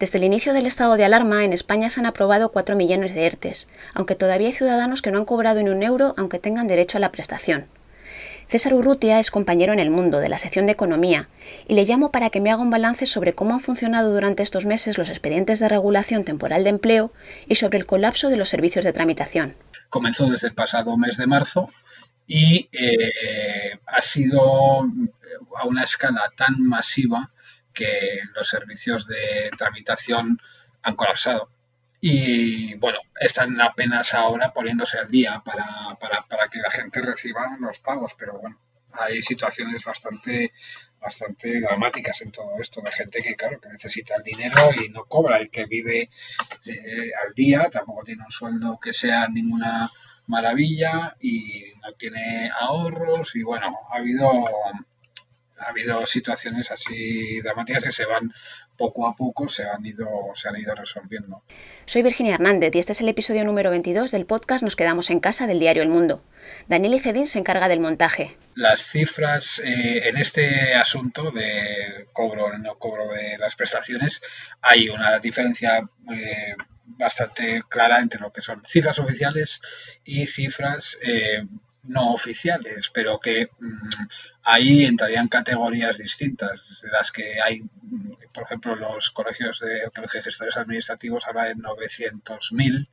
Desde el inicio del estado de alarma, en España se han aprobado 4 millones de ERTES, aunque todavía hay ciudadanos que no han cobrado ni un euro aunque tengan derecho a la prestación. César Urrutia es compañero en El Mundo, de la sección de Economía, y le llamo para que me haga un balance sobre cómo han funcionado durante estos meses los expedientes de regulación temporal de empleo y sobre el colapso de los servicios de tramitación. Comenzó desde el pasado mes de marzo y eh, ha sido a una escala tan masiva que los servicios de tramitación han colapsado. Y bueno, están apenas ahora poniéndose al día para, para, para, que la gente reciba los pagos, pero bueno, hay situaciones bastante bastante dramáticas en todo esto, de gente que claro, que necesita el dinero y no cobra, y que vive eh, al día, tampoco tiene un sueldo que sea ninguna maravilla y no tiene ahorros. Y bueno, ha habido ha habido situaciones así dramáticas que se van poco a poco se han ido se han ido resolviendo. Soy Virginia Hernández y este es el episodio número 22 del podcast Nos quedamos en casa del diario El Mundo. Daniel Icedín se encarga del montaje. Las cifras eh, en este asunto de cobro o no cobro de las prestaciones hay una diferencia eh, bastante clara entre lo que son cifras oficiales y cifras eh, no oficiales, pero que mm, ahí entrarían categorías distintas, de las que hay, mm, por ejemplo, los colegios de, de gestores administrativos habla de 900.000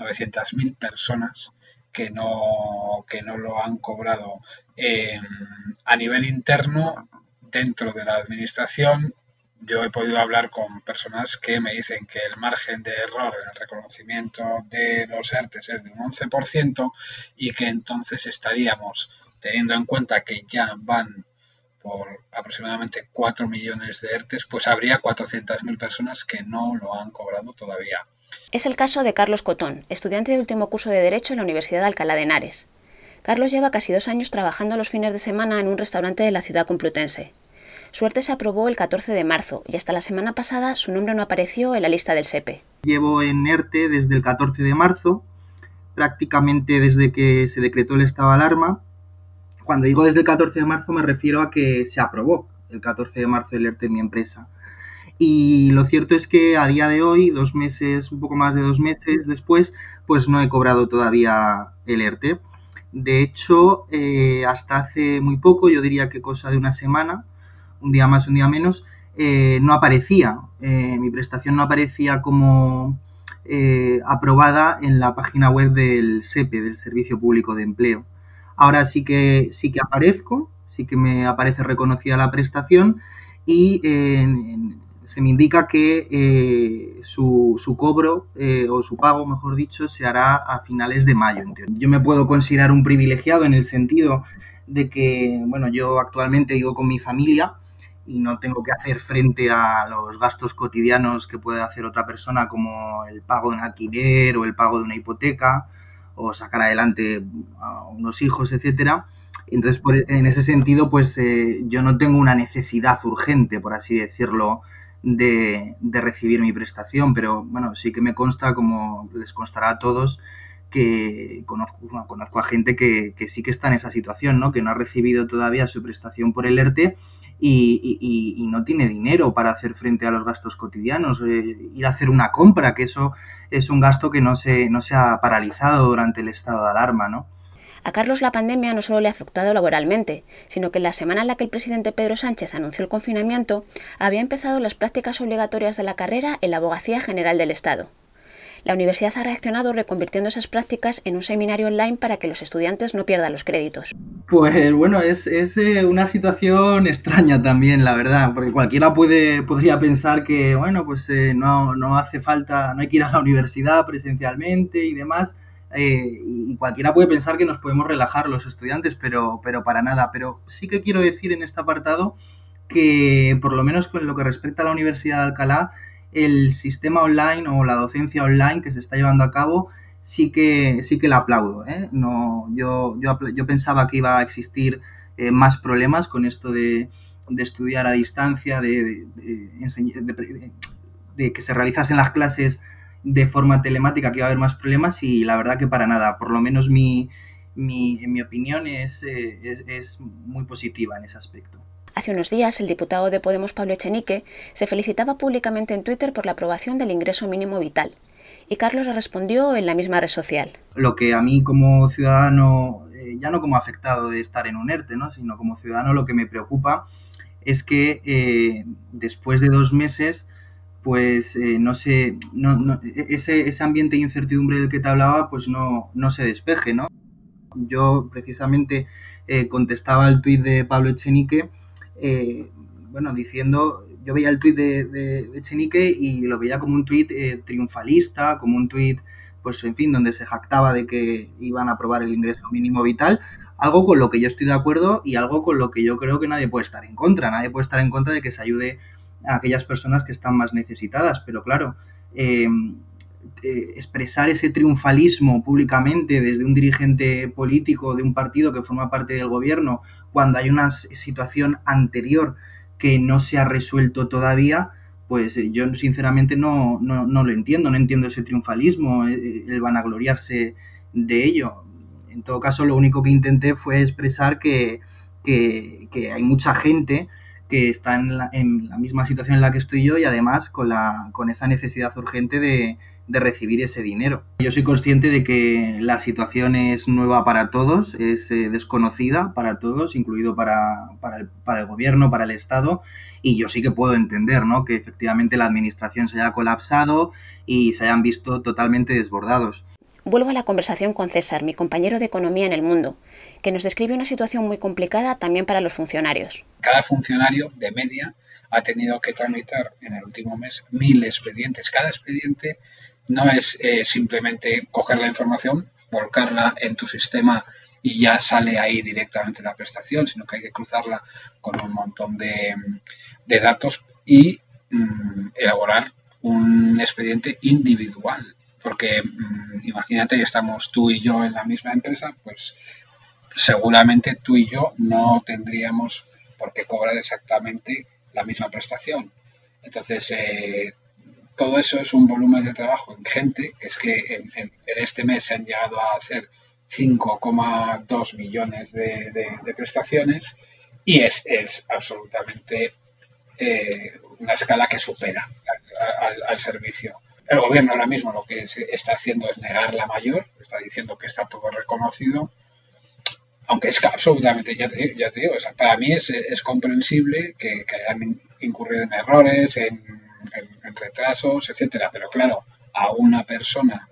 900.000 personas que no, que no lo han cobrado em, a nivel interno dentro de la administración yo he podido hablar con personas que me dicen que el margen de error en el reconocimiento de los ERTES es de un 11% y que entonces estaríamos teniendo en cuenta que ya van por aproximadamente 4 millones de ERTES, pues habría 400.000 personas que no lo han cobrado todavía. Es el caso de Carlos Cotón, estudiante de último curso de Derecho en la Universidad de Alcalá de Henares. Carlos lleva casi dos años trabajando los fines de semana en un restaurante de la ciudad complutense. Suerte se aprobó el 14 de marzo y hasta la semana pasada su nombre no apareció en la lista del SEPE. Llevo en ERTE desde el 14 de marzo, prácticamente desde que se decretó el estado de alarma. Cuando digo desde el 14 de marzo me refiero a que se aprobó el 14 de marzo el ERTE en mi empresa. Y lo cierto es que a día de hoy, dos meses, un poco más de dos meses después, pues no he cobrado todavía el ERTE. De hecho, eh, hasta hace muy poco, yo diría que cosa de una semana, un día más, un día menos, eh, no aparecía. Eh, mi prestación no aparecía como eh, aprobada en la página web del SEPE, del Servicio Público de Empleo. Ahora sí que, sí que aparezco, sí que me aparece reconocida la prestación y se me indica que su, su, cobro o su pago, mejor dicho, se hará a finales de mayo. Yo me puedo considerar un privilegiado en el sentido de que, bueno, yo actualmente vivo con mi familia, y no tengo que hacer frente a los gastos cotidianos que puede hacer otra persona como el pago de un alquiler o el pago de una hipoteca o sacar adelante a unos hijos, etcétera. Entonces, en ese sentido, pues eh, yo no tengo una necesidad urgente, por así decirlo, de, recibir mi prestación, pero bueno, sí que me consta, como les constará a todos, que conozco, conozco a gente que, que, sí que está en esa situación, ¿no? Que no ha recibido todavía su prestación por el ERTE y, no tiene dinero para hacer frente a los gastos cotidianos, eh, ir a hacer una compra, que eso es un gasto que no se, no se ha paralizado durante el estado de alarma, ¿no? A Carlos la pandemia no solo le ha afectado laboralmente, sino que en la semana en la que el presidente Pedro Sánchez anunció el confinamiento, había empezado las prácticas obligatorias de la carrera en la Abogacía General del Estado. La universidad ha reaccionado reconvirtiendo esas prácticas en un seminario online para que los estudiantes no pierdan los créditos. Pues bueno, es, eh, una situación extraña también, la verdad, porque cualquiera puede, podría pensar que, bueno, pues eh, no, no, hace falta, no hay que ir a la universidad presencialmente y demás, eh, y cualquiera puede pensar que nos podemos relajar los estudiantes, pero, pero para nada. Pero sí que quiero decir en este apartado que, por lo menos con lo que respecta a la Universidad de Alcalá, el sistema online o la docencia online que se está llevando a cabo sí que sí que la aplaudo. ¿eh? No, yo, yo, yo, pensaba que iba a existir eh, más problemas con esto de, de estudiar a distancia, de, que se realizasen las clases de forma telemática, que iba a haber más problemas y la verdad que para nada. Por lo menos mi, mi en mi opinión es, eh, es, es muy positiva en ese aspecto. Hace unos días, el diputado de Podemos Pablo Echenique se felicitaba públicamente en Twitter por la aprobación del ingreso mínimo vital. Y Carlos le respondió en la misma red social. Lo que a mí como ciudadano, eh, ya no como afectado de estar en un ERTE, ¿no? sino como ciudadano, lo que me preocupa es que eh, después de dos meses, pues eh, no sé, no, ese, ese, ambiente de incertidumbre del que te hablaba, pues no, no se despeje, ¿no? Yo precisamente contestaba al tuit de Pablo Echenique eh, bueno, diciendo, yo veía el tuit de, Echenique y lo veía como un tuit eh, triunfalista, como un tuit, pues en fin, donde se jactaba de que iban a aprobar el ingreso mínimo vital, algo con lo que yo estoy de acuerdo y algo con lo que yo creo que nadie puede estar en contra, nadie puede estar en contra de que se ayude a aquellas personas que están más necesitadas, pero claro, eh, expresar ese triunfalismo públicamente desde un dirigente político de un partido que forma parte del gobierno cuando hay una situación anterior que no se ha resuelto todavía, pues eh, yo sinceramente no, no, no lo entiendo, no entiendo ese triunfalismo, eh, eh, el, vanagloriarse de ello. En todo caso, lo único que intenté fue expresar que, que, que hay mucha gente que está en la, en la, misma situación en la que estoy yo y además con, la, con esa necesidad urgente de, de recibir ese dinero. Yo soy consciente de que la situación es nueva para todos, es eh, desconocida para todos, incluido para, para, el, para, el, gobierno, para el Estado, y yo sí que puedo entender ¿no? que efectivamente la administración se haya colapsado y se hayan visto totalmente desbordados. Vuelvo a la conversación con César, mi compañero de Economía en el Mundo, que nos describe una situación muy complicada también para los funcionarios. Cada funcionario, de media, ha tenido que tramitar en el último mes mil expedientes. Cada expediente no es eh, simplemente coger la información, volcarla en tu sistema y ya sale ahí directamente la prestación, sino que hay que cruzarla con un montón de, datos y mm, elaborar un expediente individual. Porque mm, imagínate estamos tú y yo en la misma empresa, pues seguramente tú y yo no tendríamos por qué cobrar exactamente la misma prestación. Entonces, eh, todo eso es un volumen de trabajo ingente, es que en, este mes se han llegado a hacer 5,2 millones de, prestaciones y es, absolutamente eh, una escala que supera al, servicio. El gobierno ahora mismo lo que está haciendo es negar la mayor, está diciendo que está todo reconocido, aunque es absolutamente, ya te, digo, para mí es, comprensible que, que hayan incurrido en errores, en en, retrasos, etcétera. Pero claro, a una persona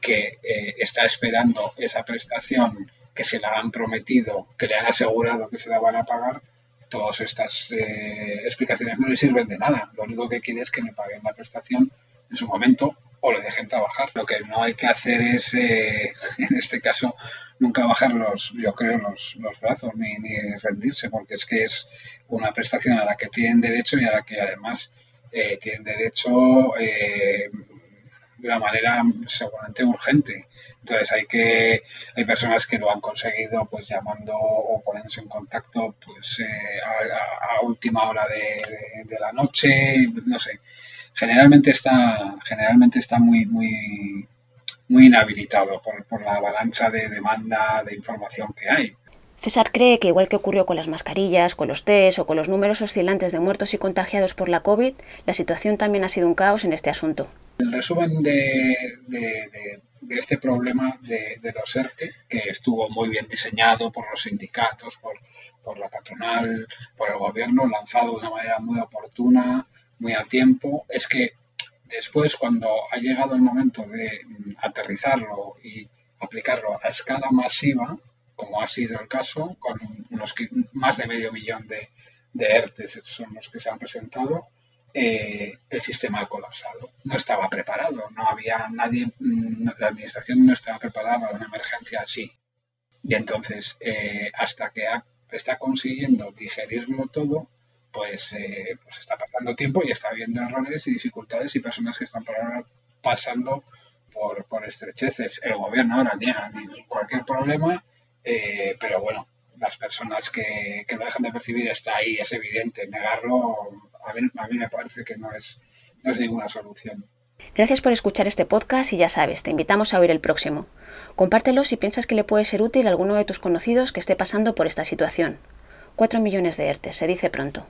que eh, está esperando esa prestación, que se la han prometido, que le han asegurado que se la van a pagar, todas estas eh, explicaciones no le sirven de nada. Lo único que quiere es que me paguen la prestación en su momento o le dejen trabajar. Lo que no hay que hacer es, eh, en este caso, nunca bajar los, yo creo, los, los brazos ni, ni rendirse, porque es que es una prestación a la que tienen derecho y a la que además eh, tienen derecho eh, de una manera seguramente urgente. Entonces hay que hay personas que lo han conseguido pues llamando o poniéndose en contacto pues eh, a, última hora de, la noche, no sé. Generalmente está generalmente está muy muy muy inhabilitado por, por la avalancha de demanda de información que hay. César cree que igual que ocurrió con las mascarillas, con los test o con los números oscilantes de muertos y contagiados por la COVID, la situación también ha sido un caos en este asunto. El resumen de, este problema de, los ERTE, que estuvo muy bien diseñado por los sindicatos, por, por la patronal, por el gobierno, lanzado de una manera muy oportuna, muy a tiempo, es que después, cuando ha llegado el momento de aterrizarlo y aplicarlo a escala masiva, como ha sido el caso, con unos más de medio millón de, de ERTES son los que se han presentado, eh, el sistema ha colapsado. No estaba preparado, no había nadie, mm, la administración no estaba preparada para una emergencia así. Y entonces, eh, hasta que está consiguiendo digerirlo todo, pues, eh, pues está pasando tiempo y está habiendo errores y dificultades y personas que están pasando por, por estrecheces. El gobierno ahora niega cualquier problema eh, pero bueno, las personas que, que, lo dejan de percibir está ahí, es evidente. Negarlo a mí, a mí me parece que no es, no es ninguna solución. Gracias por escuchar este podcast y ya sabes, te invitamos a oír el próximo. Compártelo si piensas que le puede ser útil a alguno de tus conocidos que esté pasando por esta situación. 4 millones de ERTE, se dice pronto.